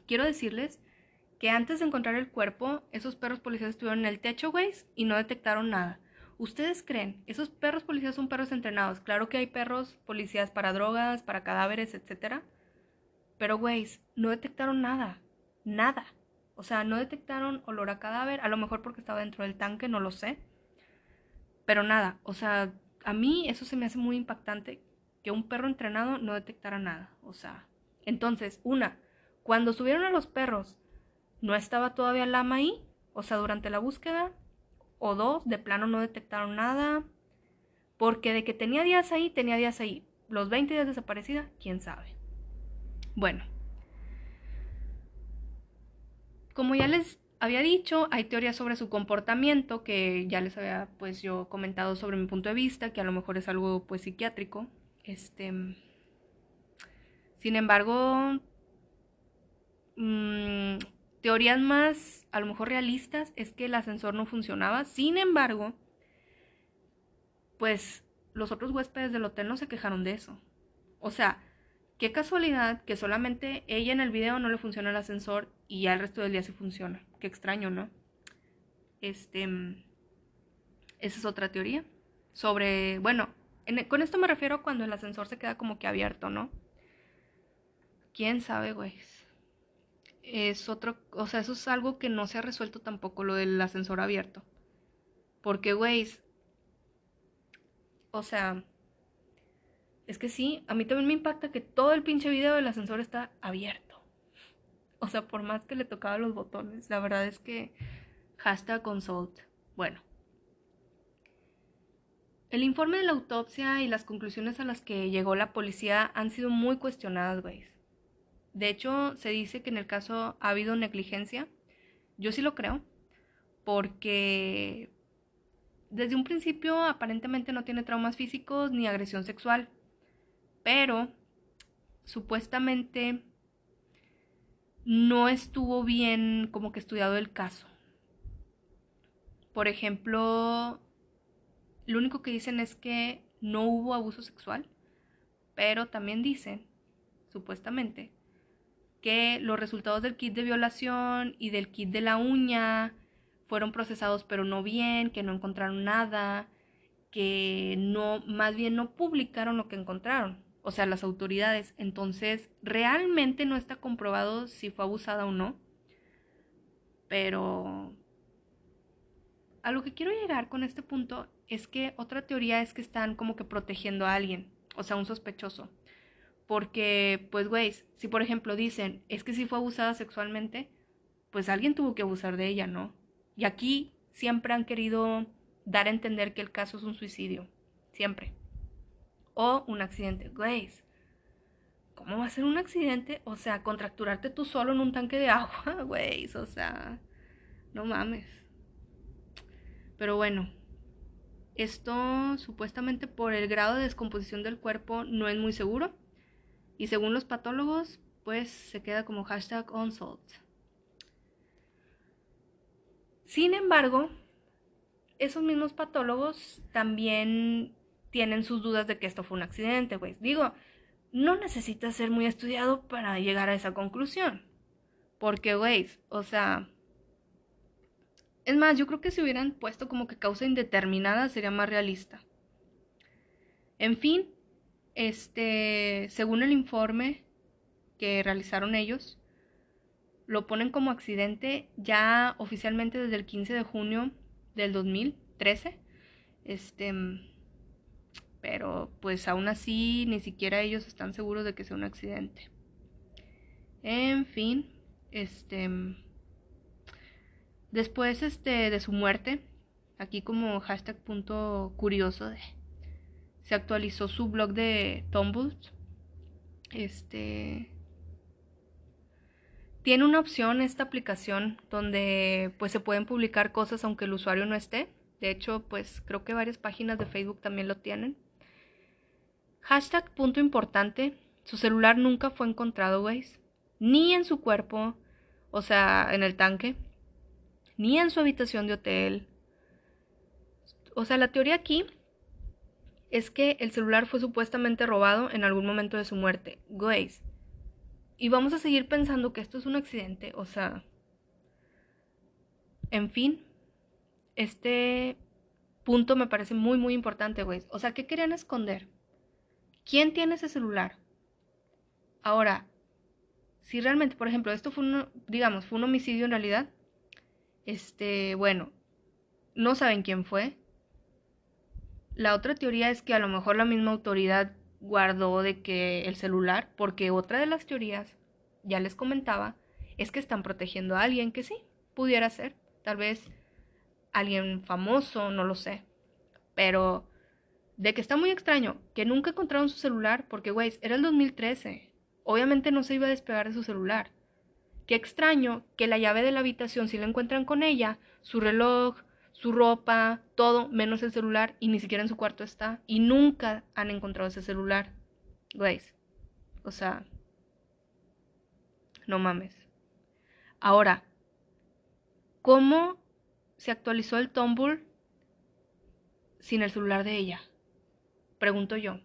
Quiero decirles que antes de encontrar el cuerpo, esos perros policías estuvieron en el techo, güey, y no detectaron nada. ¿Ustedes creen? Esos perros policías son perros entrenados. Claro que hay perros policías para drogas, para cadáveres, etc. Pero, güey, no detectaron nada. Nada. O sea, no detectaron olor a cadáver. A lo mejor porque estaba dentro del tanque, no lo sé. Pero nada. O sea, a mí eso se me hace muy impactante. Que un perro entrenado no detectara nada. O sea, entonces, una, cuando subieron a los perros, ¿no estaba todavía Lama ahí? O sea, durante la búsqueda, o dos, de plano no detectaron nada. Porque de que tenía días ahí, tenía días ahí. Los 20 días desaparecida, quién sabe. Bueno. Como ya les había dicho, hay teorías sobre su comportamiento que ya les había pues yo comentado sobre mi punto de vista, que a lo mejor es algo pues psiquiátrico. Este sin embargo, mmm, Teorías más, a lo mejor realistas, es que el ascensor no funcionaba. Sin embargo, pues los otros huéspedes del hotel no se quejaron de eso. O sea, qué casualidad que solamente ella en el video no le funciona el ascensor y ya el resto del día sí funciona. Qué extraño, ¿no? Este, esa es otra teoría. Sobre, bueno, con esto me refiero cuando el ascensor se queda como que abierto, ¿no? ¿Quién sabe, güey? Es otro, o sea, eso es algo que no se ha resuelto tampoco, lo del ascensor abierto. Porque, güey, o sea, es que sí, a mí también me impacta que todo el pinche video del ascensor está abierto. O sea, por más que le tocaba los botones, la verdad es que hashtag consult. Bueno. El informe de la autopsia y las conclusiones a las que llegó la policía han sido muy cuestionadas, güey. De hecho, se dice que en el caso ha habido negligencia. Yo sí lo creo, porque desde un principio aparentemente no tiene traumas físicos ni agresión sexual, pero supuestamente no estuvo bien como que estudiado el caso. Por ejemplo, lo único que dicen es que no hubo abuso sexual, pero también dicen, supuestamente, que los resultados del kit de violación y del kit de la uña fueron procesados pero no bien, que no encontraron nada, que no, más bien no publicaron lo que encontraron, o sea, las autoridades. Entonces, realmente no está comprobado si fue abusada o no, pero a lo que quiero llegar con este punto es que otra teoría es que están como que protegiendo a alguien, o sea, un sospechoso. Porque, pues, güey, si por ejemplo dicen, es que si fue abusada sexualmente, pues alguien tuvo que abusar de ella, ¿no? Y aquí siempre han querido dar a entender que el caso es un suicidio, siempre. O un accidente, güey. ¿Cómo va a ser un accidente? O sea, contracturarte tú solo en un tanque de agua, güey. O sea, no mames. Pero bueno, esto supuestamente por el grado de descomposición del cuerpo no es muy seguro. Y según los patólogos, pues se queda como hashtag unsolved. Sin embargo, esos mismos patólogos también tienen sus dudas de que esto fue un accidente, güey. Digo, no necesita ser muy estudiado para llegar a esa conclusión. Porque, güey, o sea, es más, yo creo que si hubieran puesto como que causa indeterminada sería más realista. En fin, este, según el informe que realizaron ellos, lo ponen como accidente ya oficialmente desde el 15 de junio del 2013. Este, pero pues aún así ni siquiera ellos están seguros de que sea un accidente. En fin, este Después este, de su muerte, aquí como hashtag punto curioso, se actualizó su blog de Tumblr. Este tiene una opción esta aplicación donde pues se pueden publicar cosas aunque el usuario no esté. De hecho, pues creo que varias páginas de Facebook también lo tienen. Hashtag punto importante. Su celular nunca fue encontrado, güeyes. Ni en su cuerpo, o sea, en el tanque, ni en su habitación de hotel. O sea, la teoría aquí es que el celular fue supuestamente robado en algún momento de su muerte. Grace. Y vamos a seguir pensando que esto es un accidente. O sea. En fin. Este punto me parece muy, muy importante, güey. O sea, ¿qué querían esconder? ¿Quién tiene ese celular? Ahora, si realmente, por ejemplo, esto fue un, digamos, fue un homicidio en realidad, este, bueno, no saben quién fue. La otra teoría es que a lo mejor la misma autoridad guardó de que el celular, porque otra de las teorías, ya les comentaba, es que están protegiendo a alguien que sí, pudiera ser, tal vez alguien famoso, no lo sé, pero de que está muy extraño, que nunca encontraron su celular, porque, güey, era el 2013, obviamente no se iba a despegar de su celular. Qué extraño que la llave de la habitación, si la encuentran con ella, su reloj, su ropa, todo, menos el celular, y ni siquiera en su cuarto está. Y nunca han encontrado ese celular. Güeyes. O sea. No mames. Ahora, ¿cómo se actualizó el Tumblr sin el celular de ella? Pregunto yo.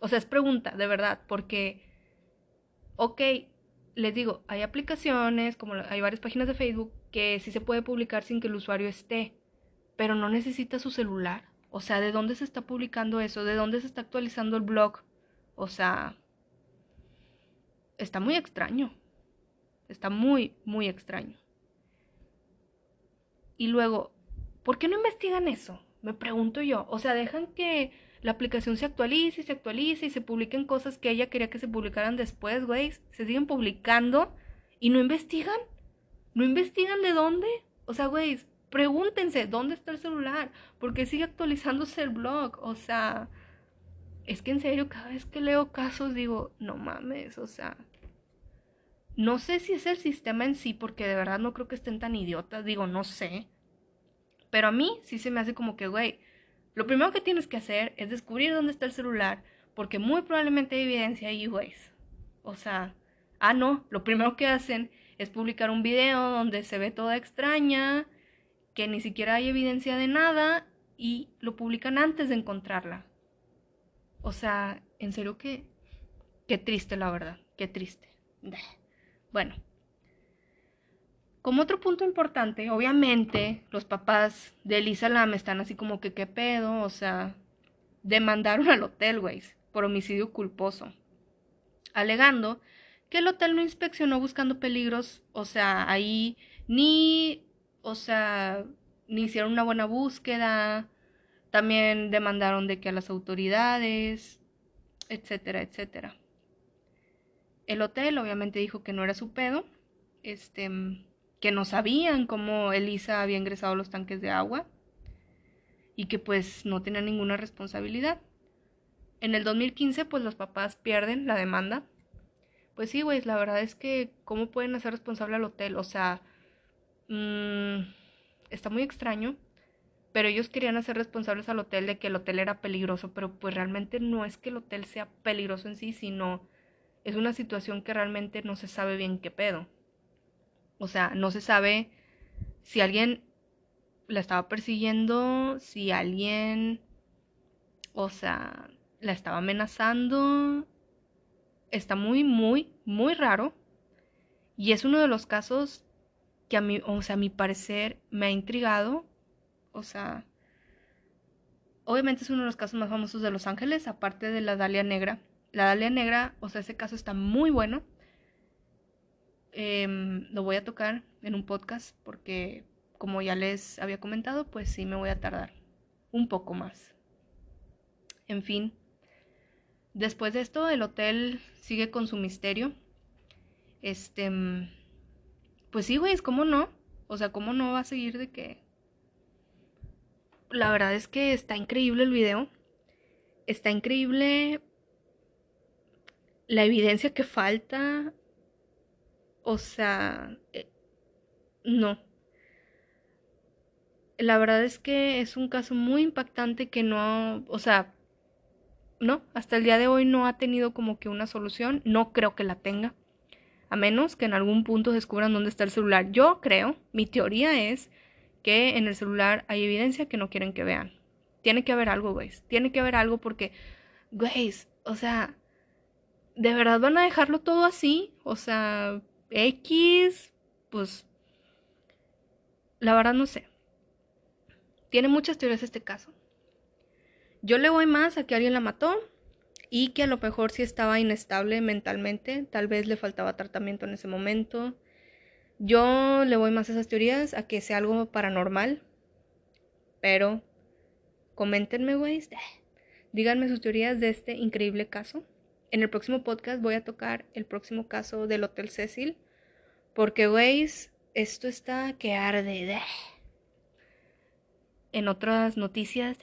O sea, es pregunta, de verdad, porque, ok, les digo, hay aplicaciones, como hay varias páginas de Facebook, que sí se puede publicar sin que el usuario esté, pero no necesita su celular. O sea, ¿de dónde se está publicando eso? ¿De dónde se está actualizando el blog? O sea, está muy extraño. Está muy, muy extraño. Y luego, ¿por qué no investigan eso? Me pregunto yo. O sea, dejan que la aplicación se actualiza y se actualiza y se publiquen cosas que ella quería que se publicaran después, güey. Se siguen publicando y no investigan. ¿No investigan de dónde? O sea, güey, pregúntense, ¿dónde está el celular? ¿Por qué sigue actualizándose el blog? O sea, es que en serio, cada vez que leo casos digo, no mames, o sea, no sé si es el sistema en sí, porque de verdad no creo que estén tan idiotas, digo, no sé. Pero a mí sí se me hace como que, güey, lo primero que tienes que hacer es descubrir dónde está el celular, porque muy probablemente hay evidencia ahí, güey. O sea, ah, no, lo primero que hacen es publicar un video donde se ve toda extraña, que ni siquiera hay evidencia de nada y lo publican antes de encontrarla. O sea, en serio que qué triste la verdad, qué triste. Bueno, como otro punto importante, obviamente los papás de Elisa Lam están así como que qué pedo, o sea, demandaron al hotel, güey, por homicidio culposo, alegando que el hotel no inspeccionó buscando peligros, o sea, ahí ni, o sea, ni hicieron una buena búsqueda, también demandaron de que a las autoridades, etcétera, etcétera. El hotel obviamente dijo que no era su pedo, este, que no sabían cómo Elisa había ingresado los tanques de agua y que pues no tenía ninguna responsabilidad. En el 2015 pues los papás pierden la demanda. Pues sí, güey, la verdad es que ¿cómo pueden hacer responsable al hotel? O sea, mmm, está muy extraño, pero ellos querían hacer responsables al hotel de que el hotel era peligroso, pero pues realmente no es que el hotel sea peligroso en sí, sino es una situación que realmente no se sabe bien qué pedo. O sea, no se sabe si alguien la estaba persiguiendo, si alguien, o sea, la estaba amenazando. Está muy, muy, muy raro. Y es uno de los casos que a mí, o sea, a mi parecer me ha intrigado. O sea, obviamente es uno de los casos más famosos de Los Ángeles, aparte de la Dalia Negra. La Dalia Negra, o sea, ese caso está muy bueno. Em, lo voy a tocar en un podcast porque, como ya les había comentado, pues sí me voy a tardar un poco más. En fin, después de esto, el hotel sigue con su misterio. Este, pues sí, güey, ¿cómo no? O sea, ¿cómo no va a seguir de que... La verdad es que está increíble el video. Está increíble la evidencia que falta. O sea, eh, no. La verdad es que es un caso muy impactante que no, o sea, no, hasta el día de hoy no ha tenido como que una solución, no creo que la tenga, a menos que en algún punto descubran dónde está el celular. Yo creo, mi teoría es que en el celular hay evidencia que no quieren que vean. Tiene que haber algo, güey. Tiene que haber algo porque, güey, o sea, ¿de verdad van a dejarlo todo así? O sea, X, pues la verdad no sé. Tiene muchas teorías este caso. Yo le voy más a que alguien la mató y que a lo mejor sí estaba inestable mentalmente, tal vez le faltaba tratamiento en ese momento. Yo le voy más a esas teorías a que sea algo paranormal. Pero coméntenme, güey. Díganme sus teorías de este increíble caso. En el próximo podcast voy a tocar el próximo caso del Hotel Cecil. Porque, güeyes, esto está que arde. En otras noticias,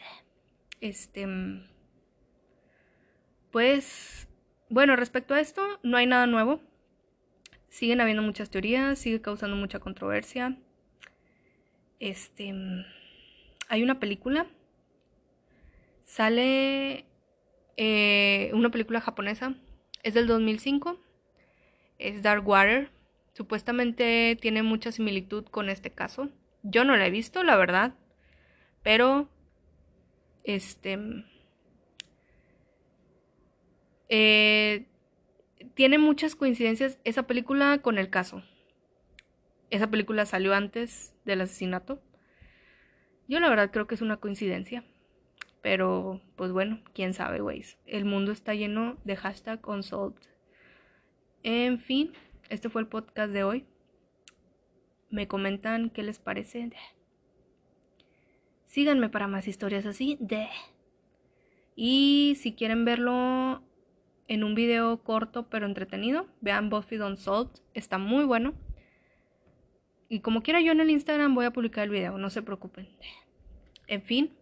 este. Pues. Bueno, respecto a esto, no hay nada nuevo. Siguen habiendo muchas teorías, sigue causando mucha controversia. Este. Hay una película. Sale eh, una película japonesa. Es del 2005. Es Dark Water. Supuestamente tiene mucha similitud con este caso. Yo no la he visto, la verdad. Pero... Este... Eh, tiene muchas coincidencias esa película con el caso. Esa película salió antes del asesinato. Yo la verdad creo que es una coincidencia. Pero, pues bueno, quién sabe, güey. El mundo está lleno de hashtag unsolved. En fin, este fue el podcast de hoy. Me comentan qué les parece. Síganme para más historias así. De. Y si quieren verlo en un video corto pero entretenido, vean Buffy Unsolved. Está muy bueno. Y como quiera yo en el Instagram voy a publicar el video, no se preocupen. En fin,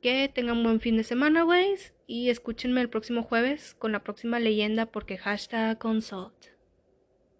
que tengan un buen fin de semana, güeyes. Y escúchenme el próximo jueves con la próxima leyenda porque hashtag consult.